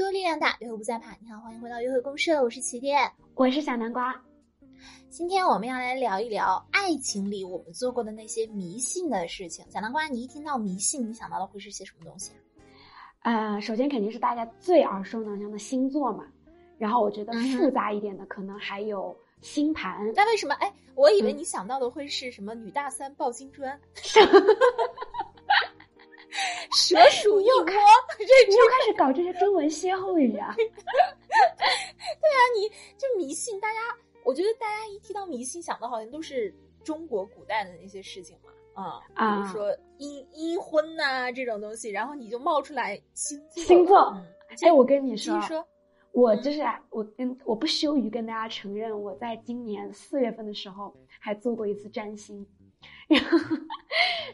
多，力量大，约会不再怕。你好，欢迎回到约会公社，我是起点，我是小南瓜。今天我们要来聊一聊爱情里我们做过的那些迷信的事情。小南瓜，你一听到迷信，你想到的会是些什么东西啊？呃，首先肯定是大家最耳熟能详的星座嘛。然后我觉得复杂一点的，可能还有星盘。那为什么？哎，我以为你想到的会是什么女大三抱金砖。蛇鼠又窝，这又开始搞这些中文歇后语啊！对啊，你就迷信，大家，我觉得大家一提到迷信，想的好像都是中国古代的那些事情嘛，啊啊，比如说阴阴婚呐这种东西，然后你就冒出来星座。星座，哎，我跟你说，我就是我跟我不羞于跟大家承认，我在今年四月份的时候还做过一次占星。然后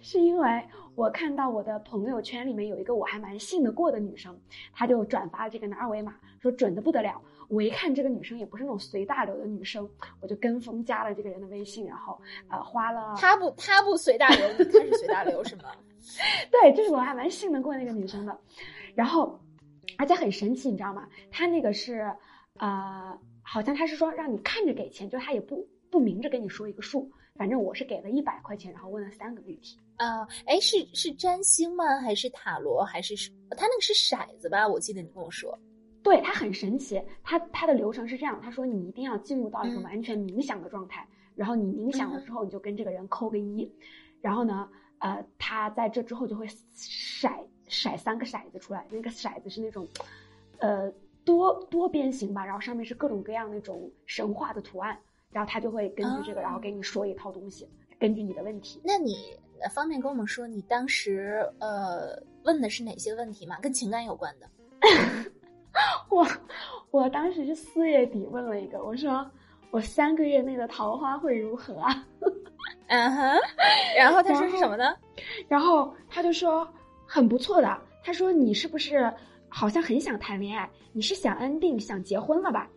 是因为我看到我的朋友圈里面有一个我还蛮信得过的女生，她就转发了这个二维码，说准的不得了。我一看这个女生也不是那种随大流的女生，我就跟风加了这个人的微信，然后呃花了。她不她不随大流，你开始随大流是吗？对，就是我还蛮信得过那个女生的。然后而且很神奇，你知道吗？她那个是呃，好像她是说让你看着给钱，就她也不不明着跟你说一个数。反正我是给了一百块钱，然后问了三个问题。啊，哎，是是占星吗？还是塔罗？还是是？他那个是骰子吧？我记得你跟我说。对，它很神奇。它它的流程是这样：他说你一定要进入到一个完全冥想的状态，然后你冥想了之后，你就跟这个人扣个一，然后呢，呃，他在这之后就会骰骰三个骰子出来，那个骰子是那种，呃，多多边形吧，然后上面是各种各样那种神话的图案。然后他就会根据这个，然后给你说一套东西，根据你的问题。那你方便跟我们说，你当时呃问的是哪些问题吗？跟情感有关的？我我当时是四月底问了一个，我说我三个月内的桃花会如何啊？嗯哼。然后他说是什么呢？然后他就说很不错的。他说你是不是好像很想谈恋爱？你是想安定、想结婚了吧？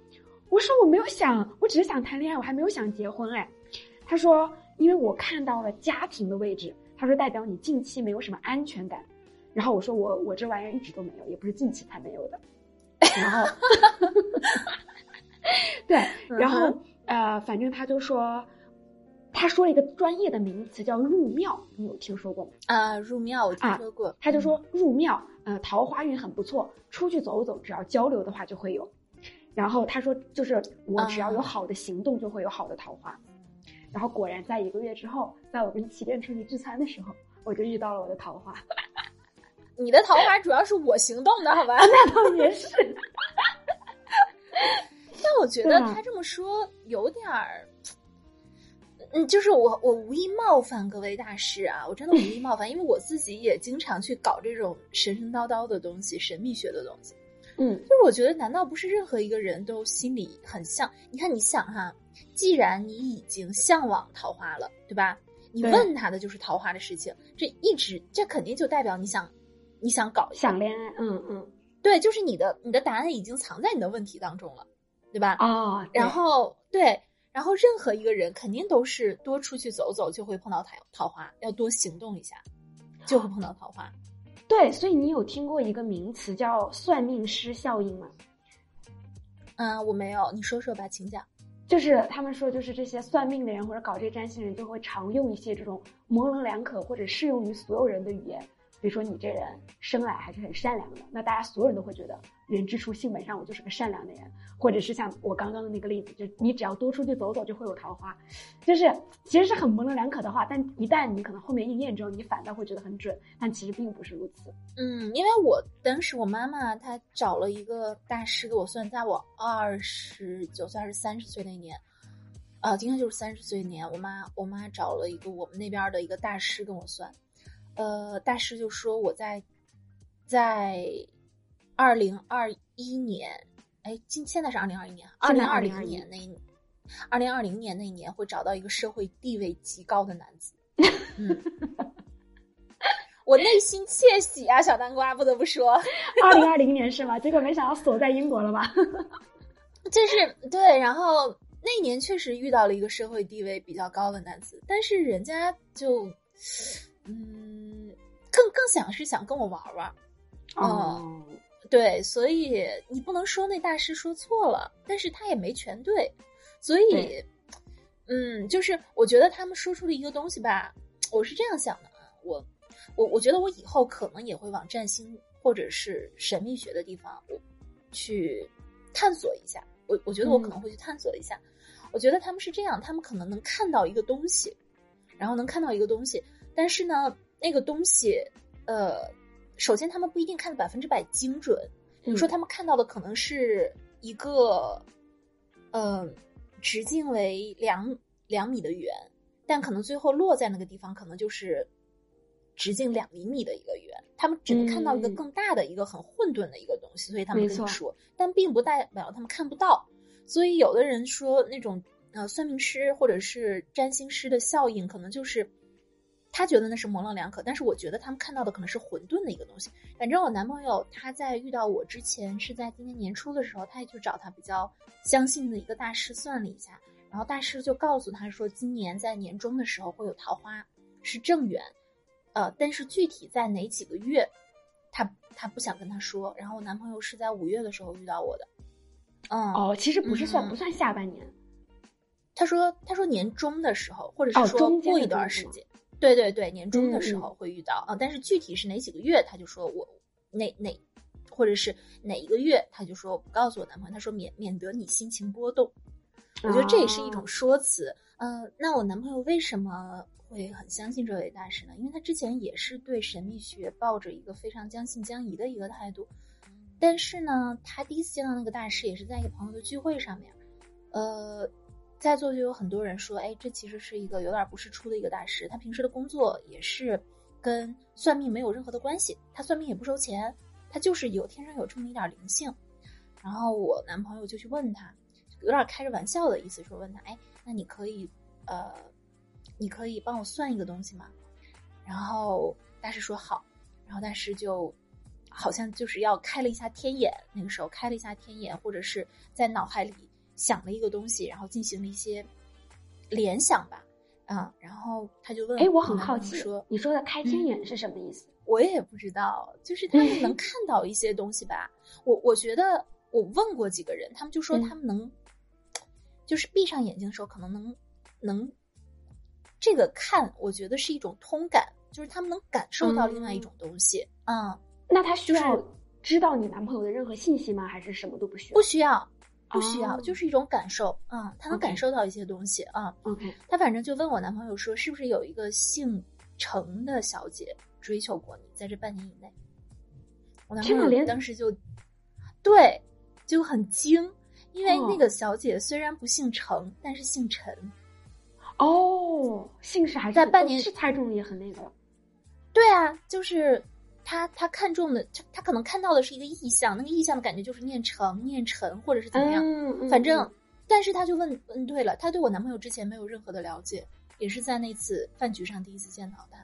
我说我没有想，我只是想谈恋爱，我还没有想结婚哎。他说，因为我看到了家庭的位置，他说代表你近期没有什么安全感。然后我说我我这玩意儿一直都没有，也不是近期才没有的。然后，对，然后呃，反正他就说，他说了一个专业的名词叫入庙，你有听说过吗？啊，入庙我听说过。他就说入庙，呃，桃花运很不错，出去走走，只要交流的话就会有。然后他说，就是我只要有好的行动，就会有好的桃花。然后果然在一个月之后，在我跟起点出去聚餐的时候，我就遇到了我的桃花。你的桃花主要是我行动的好吧？那倒也是。但我觉得他这么说有点儿，嗯，就是我我无意冒犯各位大师啊，我真的无意冒犯，因为我自己也经常去搞这种神神叨叨的东西、神秘学的东西。嗯，就是我觉得，难道不是任何一个人都心里很像？你看，你想哈，既然你已经向往桃花了，对吧？你问他的就是桃花的事情，这一直这肯定就代表你想，你想搞想恋爱，嗯嗯，对，就是你的你的答案已经藏在你的问题当中了，对吧？哦，然后对，然后任何一个人肯定都是多出去走走就会碰到桃桃花，要多行动一下，就会碰到桃花。对，所以你有听过一个名词叫“算命师效应”吗？嗯，我没有，你说说吧，请讲。就是他们说，就是这些算命的人或者搞这占星人，就会常用一些这种模棱两可或者适用于所有人的语言。比如说你这人生来还是很善良的，那大家所有人都会觉得人之初性本善，我就是个善良的人。或者是像我刚刚的那个例子，就你只要多出去走走就会有桃花，就是其实是很模棱两可的话，但一旦你可能后面应验之后，你反倒会觉得很准，但其实并不是如此。嗯，因为我当时我妈妈她找了一个大师给我算，在我二十九岁还是三十岁那年，啊，今天就是三十岁年，我妈我妈找了一个我们那边的一个大师跟我算。呃，大师就说我在，在二零二一年，哎，今现在是二零二一年，二零二零年那，二零二零年那一年会找到一个社会地位极高的男子。嗯，我内心窃喜啊，小南瓜不得不说，二零二零年是吗？结果没想到锁在英国了吧？就是对，然后那年确实遇到了一个社会地位比较高的男子，但是人家就，嗯。更更想是想跟我玩玩，哦，对，所以你不能说那大师说错了，但是他也没全对，所以，嗯，就是我觉得他们说出了一个东西吧，我是这样想的啊，我，我我觉得我以后可能也会往占星或者是神秘学的地方，我去探索一下，我我觉得我可能会去探索一下，我觉得他们是这样，他们可能能看到一个东西，然后能看到一个东西，但是呢，那个东西，呃。首先，他们不一定看的百分之百精准。比如说，他们看到的可能是一个，呃，直径为两两米的圆，但可能最后落在那个地方，可能就是直径两厘米的一个圆。他们只能看到一个更大的一个很混沌的一个东西，所以他们跟你说，但并不代表他们看不到。所以，有的人说那种呃，算命师或者是占星师的效应，可能就是。他觉得那是模棱两可，但是我觉得他们看到的可能是混沌的一个东西。反正我男朋友他在遇到我之前是在今年年初的时候，他也去找他比较相信的一个大师算了一下，然后大师就告诉他说，今年在年终的时候会有桃花，是正缘，呃，但是具体在哪几个月，他他不想跟他说。然后我男朋友是在五月的时候遇到我的，嗯，哦，其实不是算不算下半年，他说他说年中的时候，或者是说过一段时间。对对对，年终的时候会遇到啊，但是具体是哪几个月，他就说我哪哪，或者是哪一个月，他就说我不告诉我男朋友，他说免免得你心情波动。我觉得这也是一种说辞。嗯，那我男朋友为什么会很相信这位大师呢？因为他之前也是对神秘学抱着一个非常将信将疑的一个态度，但是呢，他第一次见到那个大师也是在一个朋友的聚会上面，呃。在座就有很多人说，哎，这其实是一个有点不是出的一个大师。他平时的工作也是跟算命没有任何的关系，他算命也不收钱，他就是有天生有这么一点灵性。然后我男朋友就去问他，有点开着玩笑的意思，说问他，哎，那你可以，呃，你可以帮我算一个东西吗？然后大师说好，然后大师就好像就是要开了一下天眼，那个时候开了一下天眼，或者是在脑海里。想了一个东西，然后进行了一些联想吧，啊，然后他就问，哎，我很好奇，说你说的开天眼是什么意思？我也不知道，就是他们能 看到一些东西吧。我我觉得我问过几个人，他们就说他们能，就是闭上眼睛的时候可能能能这个看，我觉得是一种通感，就是他们能感受到另外一种东西。嗯，那他需要知道你男朋友的任何信息吗？还是什么都不需要？不需要。不需要，就是一种感受啊，他能感受到一些东西啊。OK，他反正就问我男朋友说，是不是有一个姓程的小姐追求过你，在这半年以内？我男朋友当时就对就很惊，因为那个小姐虽然不姓程，但是姓陈。哦，姓氏还是在半年是猜中也很那个。对啊，就是。他他看中的他他可能看到的是一个意象，那个意象的感觉就是念成念成或者是怎么样，反正，但是他就问问对了，他对我男朋友之前没有任何的了解，也是在那次饭局上第一次见到他，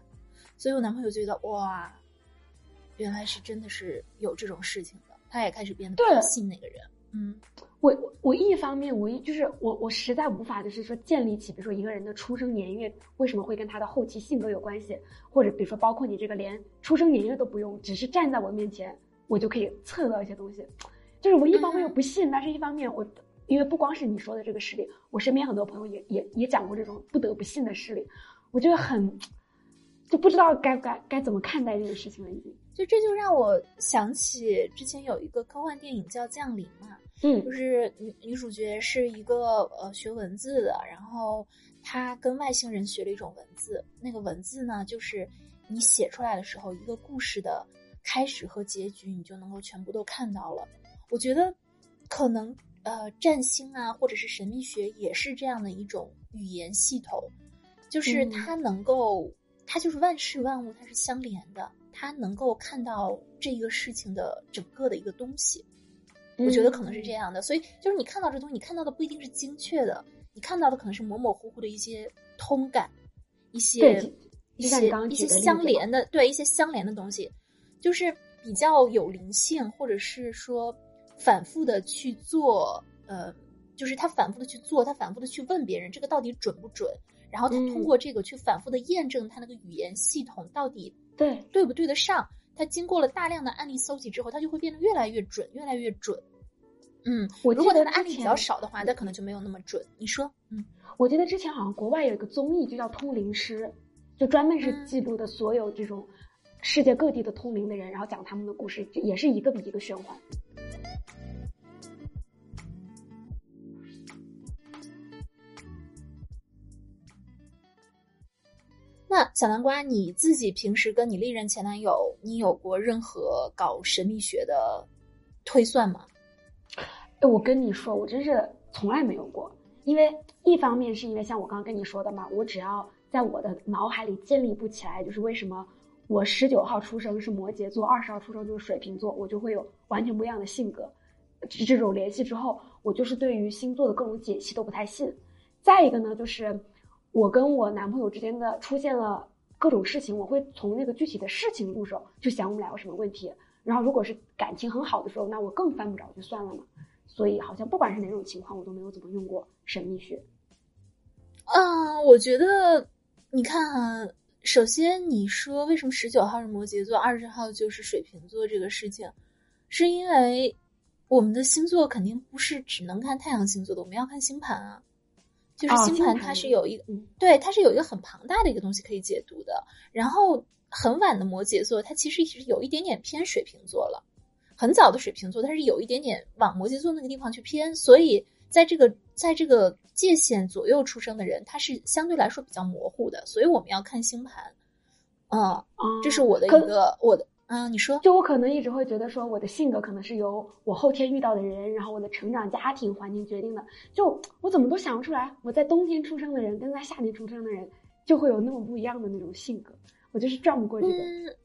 所以我男朋友觉得哇，原来是真的是有这种事情的，他也开始变得比较信那个人。嗯，我我一方面我一就是我我实在无法就是说建立起比如说一个人的出生年月为什么会跟他的后期性格有关系，或者比如说包括你这个连出生年月都不用，只是站在我面前我就可以测到一些东西，就是我一方面又不信，但是一方面我因为不光是你说的这个事例，我身边很多朋友也也也讲过这种不得不信的事例，我觉得很就不知道该该该怎么看待这个事情了已经。就这就让我想起之前有一个科幻电影叫《降临》嘛。嗯，就是女女主角是一个呃学文字的，然后她跟外星人学了一种文字，那个文字呢，就是你写出来的时候，一个故事的开始和结局，你就能够全部都看到了。我觉得可能呃占星啊，或者是神秘学也是这样的一种语言系统，就是它能够，它就是万事万物它是相连的，它能够看到这个事情的整个的一个东西。我觉得可能是这样的，所以就是你看到这东西，你看到的不一定是精确的，你看到的可能是模模糊糊的一些通感，一些一些一些相连的，对一些相连的东西，就是比较有灵性，或者是说反复的去做，呃，就是他反复的去做，他反复的去问别人这个到底准不准，然后他通过这个去反复的验证他那个语言系统到底对。对不对得上。它经过了大量的案例搜集之后，它就会变得越来越准，越来越准。嗯，我如果它的案例比较少的话，它可能就没有那么准。你说，嗯，我记得之前好像国外有一个综艺，就叫《通灵师》，就专门是嗯记录的所有这种世界各地的通灵的人，然后讲他们的故事，也是一个比一个玄幻。那小南瓜，你自己平时跟你历任前男友，你有过任何搞神秘学的推算吗？哎，我跟你说，我真是从来没有过，因为一方面是因为像我刚刚跟你说的嘛，我只要在我的脑海里建立不起来，就是为什么我十九号出生是摩羯座，二十号出生就是水瓶座，我就会有完全不一样的性格。这这种联系之后，我就是对于星座的各种解析都不太信。再一个呢，就是我跟我男朋友之间的出现了各种事情，我会从那个具体的事情入手，就想我们俩有什么问题。然后如果是感情很好的时候，那我更犯不着就算了嘛。所以好像不管是哪种情况，我都没有怎么用过神秘学。嗯，我觉得你看啊，首先你说为什么十九号是摩羯座，二十号就是水瓶座这个事情，是因为我们的星座肯定不是只能看太阳星座的，我们要看星盘啊。就是哦星盘它是有一个，嗯对，它是有一个很庞大的一个东西可以解读的。然后很晚的摩羯座，它其实是有一点点偏水瓶座了。很早的水瓶座，它是有一点点往摩羯座那个地方去偏，所以在这个在这个界限左右出生的人，他是相对来说比较模糊的，所以我们要看星盘。嗯，啊，这是我的一可个我的，嗯，你说，就我可能一直会觉得说，我的性格可能是由我后天遇到的人，然后我的成长家庭环境决定的。就我怎么都想不出来，我在冬天出生的人跟在夏天出生的人就会有那么不一样的那种性格，我就是转不过这个。嗯，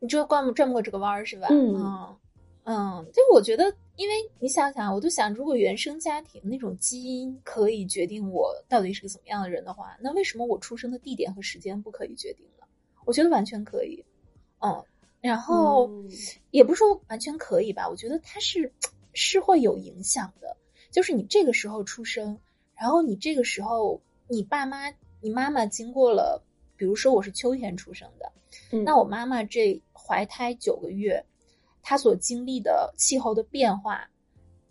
你就转不转不过这个弯儿是吧？嗯嗯嗯，就我觉得，因为你想想，我都想，如果原生家庭那种基因可以决定我到底是个怎么样的人的话，那为什么我出生的地点和时间不可以决定呢？我觉得完全可以。嗯，然后、嗯也不是说完全可以吧，我觉得它是是会有影响的。就是你这个时候出生，然后你这个时候你爸妈、你妈妈经过了，比如说我是秋天出生的，嗯那我妈妈这怀胎九个月，她所经历的气候的变化，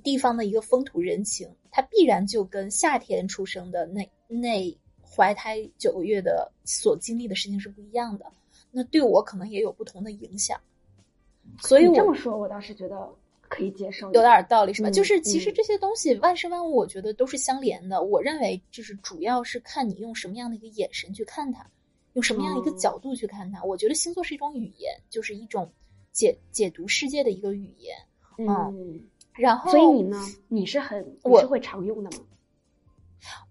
地方的一个风土人情，它必然就跟夏天出生的那那怀胎九个月的所经历的事情是不一样的。那对我可能也有不同的影响，所以我这么说，我倒是觉得可以接受，有点道理是吧？嗯就是其实嗯这些东西万事万物，我觉得都是相连的。我认为就是主要是看你用什么样的一个眼神去看它，用什么样一个哦角度去看它。我觉得星座是一种语言，就是一种解解读世界的一个语言。嗯。然后，所以你呢？你是很你我是会常用的吗？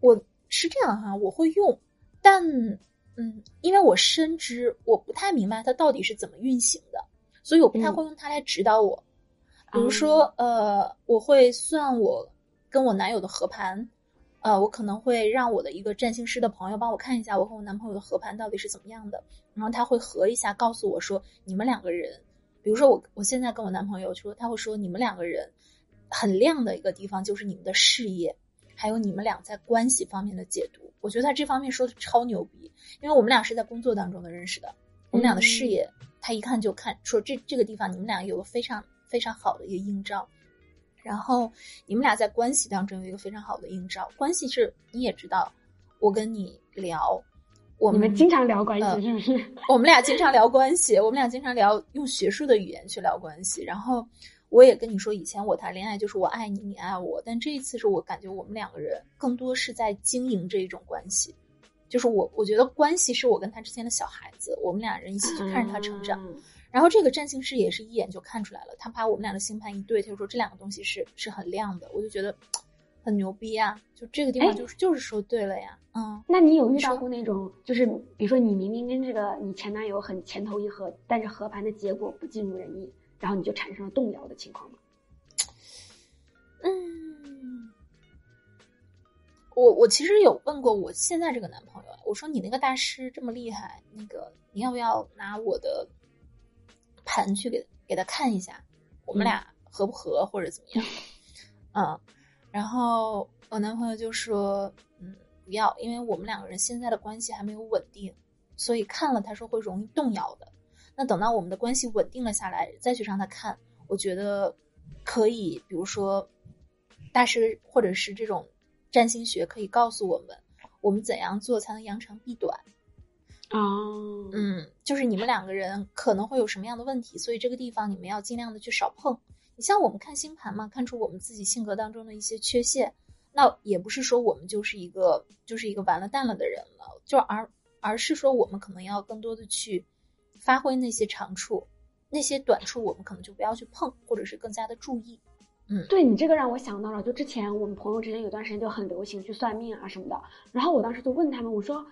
我是这样哈，我会用，但嗯，因为我深知我不太明白它到底是怎么运行的，所以我不太嗯会用它来指导我。比如说，呃，我会算我跟我男友的合盘，呃，我可能会让我的一个占星师的朋友帮我看一下我和我男朋友的合盘到底是怎么样的，然后他会合一下，告诉我说你们两个人，比如说我我现在跟我男朋友说，他会说你们两个人很亮的一个地方就是你们的事业，还有你们俩在关系方面的解读。我觉得他这方面说的超牛逼，因为我们俩是在工作当中的认识的，我们俩的事业，他一看就看说这这个地方你们俩有个非常非常好的一个映照，然后你们俩在关系当中有一个非常好的映照。关系是你也知道，我跟你聊，我你们经常聊关呃系是不是？我们俩经常聊关系，我们俩经常聊用学术的语言去聊关系。然后我也跟你说，以前我谈恋爱就是我爱你，你爱我，但这一次是我感觉我们两个人更多是在经营这一种关系。就是我，我觉得关系是我跟他之间的小孩子，我们俩人一起去看着他成长。嗯然后这个占星师也是一眼就看出来了，他把我们俩的星盘一对，他就说这两个东西是是很亮的，我就觉得很牛逼啊、就这个地方哎就是就是说对了呀，嗯。那你有遇到过那种，就是比如说你明明跟这个你前男友很前投一合，但是合盘的结果不尽如人意，然后你就产生了动摇的情况吗？嗯，我我其实有问过我现在这个男朋友，我说你那个大师这么厉害，那个你要不要拿我的盘去给给他看一下，我们俩合不合或者怎么样？嗯，然后我男朋友就说，嗯，不要，因为我们两个人现在的关系还没有稳定，所以看了他说会容易动摇的。那等到我们的关系稳定了下来，再去让他看，我觉得可以，比如说大师或者是这种占星学可以告诉我们，我们怎样做才能扬长避短。哦，嗯，就是你们两个人可能会有什么样的问题，所以这个地方你们要尽量的去少碰。你像我们看星盘嘛，看出我们自己性格当中的一些缺陷，那也不是说我们就是一个就是一个完了蛋了的人了，就而而是说我们可能要更多的去发挥那些长处，那些短处我们可能就不要去碰，或者是更加的注意。嗯，对你这个让我想到了，就之前我们朋友之间有段时间就很流行去算命啊什么的，然后我当时就问他们，我说。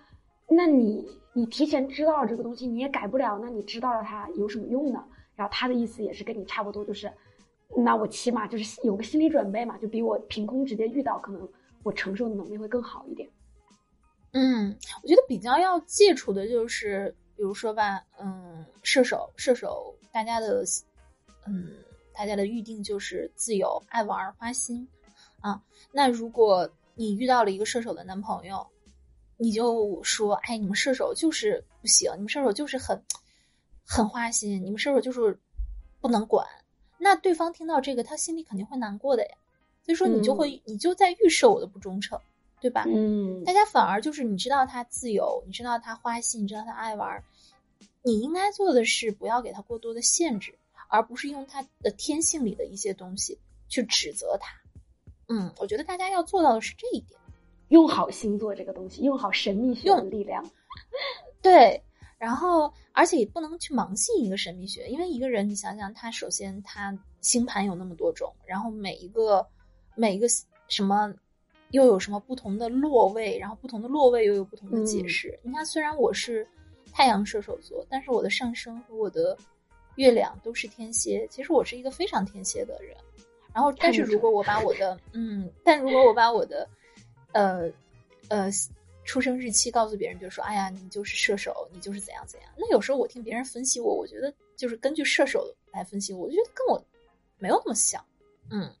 那你你提前知道了这个东西，你也改不了，那你知道了它有什么用呢？然后他的意思也是跟你差不多，就是那我起码就是有个心理准备嘛，就比我凭空直接遇到，可能我承受的能力会更好一点。嗯，我觉得比较要戒除的就是，比如说吧，嗯，射手，射手，大家的，嗯，大家的预定就是自由、爱玩、花心啊。那如果你遇到了一个射手的男朋友，你就说，哎，你们射手就是不行，你们射手就是很，很花心，你们射手就是不能管。那对方听到这个，他心里肯定会难过的呀。所以说，你就会，你就在预设我的不忠诚，对吧？嗯。大家反而就是，你知道他自由，你知道他花心，你知道他爱玩，你应该做的是不要给他过多的限制，而不是用他的天性里的一些东西去指责他。嗯，我觉得大家要做到的是这一点。用好星座这个东西，用好神秘学的力量，对。然后，而且也不能去盲信一个神秘学，因为一个人，你想想，他首先他星盘有那么多种，然后每一个每一个什么又有什么不同的落位，然后不同的落位又有不同的解释。你看，虽然我是太阳射手座，但是我的上升和我的月亮都是天蝎，其实我是一个非常天蝎的人。然后，但是如果我把我的 嗯，但如果我把我的呃，呃，出生日期告诉别人，就说：“哎呀，你就是射手，你就是怎样怎样。”那有时候我听别人分析我，我觉得就是根据射手来分析我，我觉得跟我没有那么像。嗯，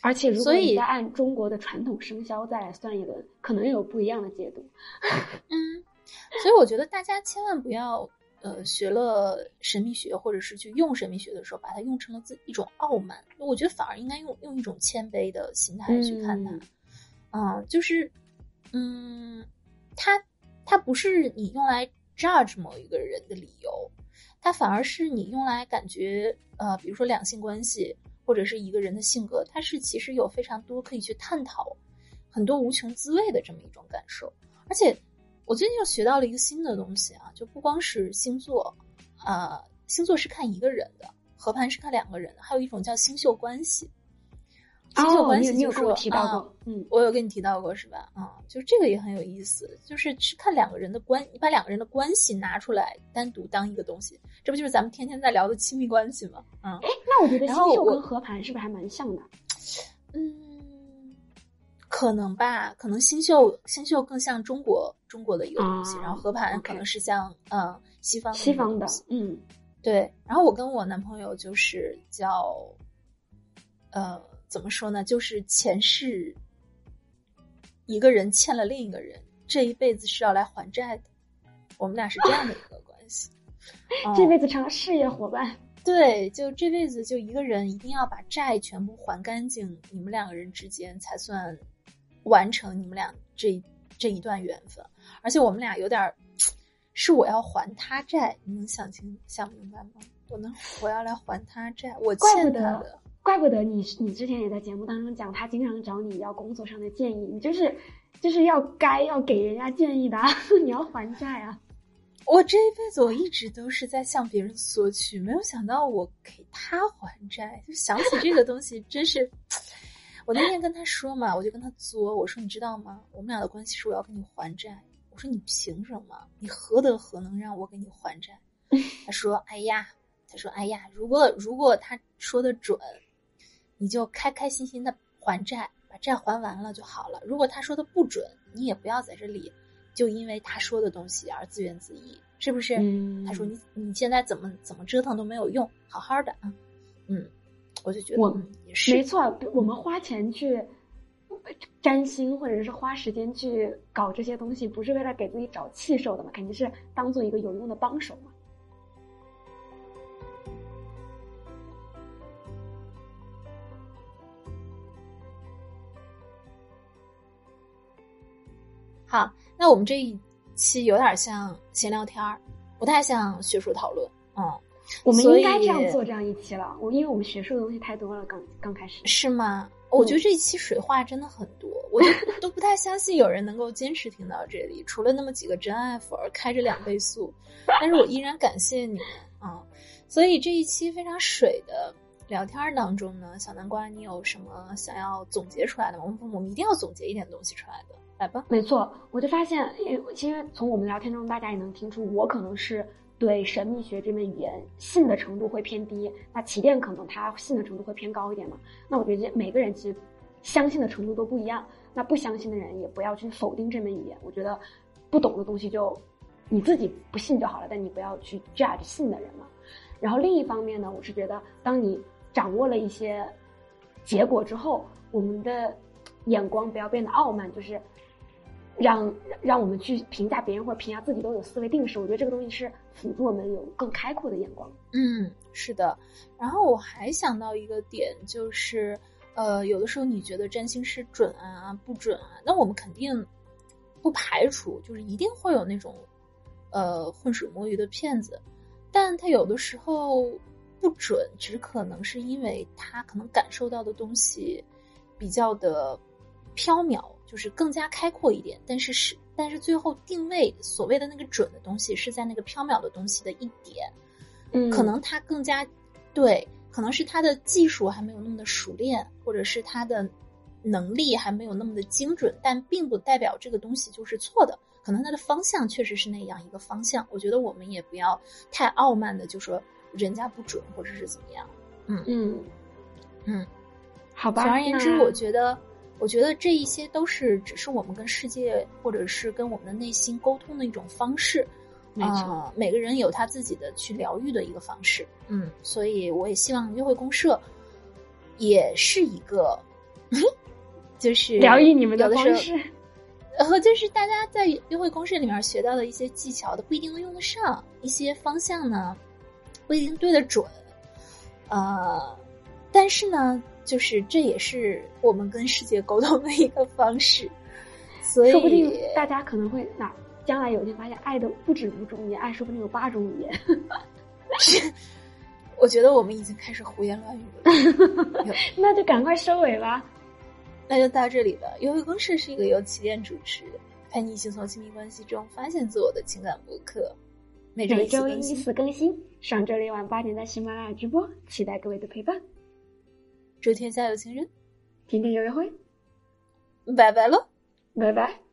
而且如果你再按中国的传统生肖再来算一轮，可能有不一样的解读。嗯，所以我觉得大家千万不要呃学了神秘学，或者是去用神秘学的时候，把它用成了自一种傲慢。我觉得反而应该用用一种谦卑的心态去看它。嗯，就是，嗯，它它不是你用来 judge 某一个人的理由，它反而是你用来感觉，呃，比如说两性关系或者是一个人的性格，它是其实有非常多可以去探讨，很多无穷滋味的这么一种感受。而且我最近又学到了一个新的东西啊，就不光是星座，啊，星座是看一个人的，合盘是看两个人的，还有一种叫星宿关系。星宿关系就是说，嗯，我有跟你提到过是吧？啊，就这个也很有意思，就是是看两个人的关，你把两个人的关系拿出来单独当一个东西，这不就是咱们天天在聊的亲密关系吗？嗯，哎，那我觉得星宿跟合盘是不是还蛮像的？嗯，可能吧，可能星宿星宿更像中国中国的一个东西，然后合盘可能是像嗯西方西方的，嗯，对。然后我跟我男朋友就是叫呃。怎么说呢？就是前世一个人欠了另一个人，这一辈子是要来还债的。我们俩是这样的一个关系，这辈子成了事业伙伴。对，就这辈子就一个人一定要把债全部还干净，你们两个人之间才算完成你们俩这这一段缘分。而且我们俩有点是我要还他债，你能想清想明白吗？我能，我要来还他债，我欠他的。怪不得你，你之前也在节目当中讲，他经常找你要工作上的建议，你就是，就是要该要给人家建议的，啊 你要还债啊！我这一辈子我一直都是在向别人索取，没有想到我给他还债，就想起这个东西，真是。我那天跟他说嘛，我就跟他作，我说你知道吗？我们俩的关系是我要跟你还债。我说你凭什么？你何德何能让我给你还债？他说：哎呀，他说：哎呀，如果如果他说的准。你就开开心心的还债，把债还完了就好了。如果他说的不准，你也不要在这里，就因为他说的东西而自怨自艾，是不是？他说你你现在怎么怎么折腾都没有用，好好的啊，嗯，我就觉得我也是没错。我们花钱去占星，或者是花时间去搞这些东西，不是为了给自己找气受的嘛？肯定是当做一个有用的帮手嘛。好，那我们这一期有点像闲聊天儿，不太像学术讨论。嗯，我们应该这样做这样一期了。我因为我们学术的东西太多了，刚刚开始。是吗？我觉得这一期水话真的很多，我就 都不太相信有人能够坚持听到这里，除了那么几个真爱粉儿开着两倍速，但是我依然感谢你们啊、所以这一期非常水的聊天当中呢，小南瓜，你有什么想要总结出来的吗？我们我们一定要总结一点东西出来的，来吧。没错，我就发现，因为其实从我们聊天中，大家也能听出，我可能是对神秘学这门语言信的程度会偏低，那起点可能他信的程度会偏高一点嘛。那我觉得每个人其实相信的程度都不一样，那不相信的人也不要去否定这门语言。我觉得不懂的东西就你自己不信就好了，但你不要去 judge 信的人嘛。然后另一方面呢，我是觉得当你掌握了一些结果之后，我们的眼光不要变得傲慢，就是让让我们去评价别人或者评价自己都有思维定式。我觉得这个东西是辅助我们有更开阔的眼光。嗯，是的。然后我还想到一个点，就是呃，有的时候你觉得占星师准啊不准啊，那我们肯定不排除，就是一定会有那种呃浑水摸鱼的骗子，但他有的时候不准，只可能是因为他可能感受到的东西比较的缥缈，就是更加开阔一点，但是是但是最后定位所谓的那个准的东西是在那个缥缈的东西的一点。嗯可能他更加对，可能是他的技术还没有那么的熟练，或者是他的能力还没有那么的精准，但并不代表这个东西就是错的。可能它的方向确实是那样一个方向。我觉得我们也不要太傲慢的就说人家不准或者是怎么样。嗯嗯嗯，好吧。总而言之，我觉得，我觉得这一些都是只是我们跟世界或者是跟我们的内心沟通的一种方式。没错呃每个人有他自己的去疗愈的一个方式。嗯，所以我也希望约会公社也是一个，就是疗愈你们有的方式。然后就是大家在约会公社里面学到的一些技巧的，不一定能用得上；一些方向呢，不一定对得准。呃，但是呢，就是这也是我们跟世界沟通的一个方式。所以，说不定大家可能会哪将来有一天发现，爱的不止五种语言，爱说不定有八种语言。我觉得我们已经开始胡言乱语了。那就赶快收尾吧。那就到这里了。约会公式是一个由起点主持，陪你一起从亲密关系中发现自我的情感博客。每周一。次更新，上周六晚八点在喜马拉雅直播，期待各位的陪伴。祝天下有情人，天天有约会，拜拜喽。拜拜。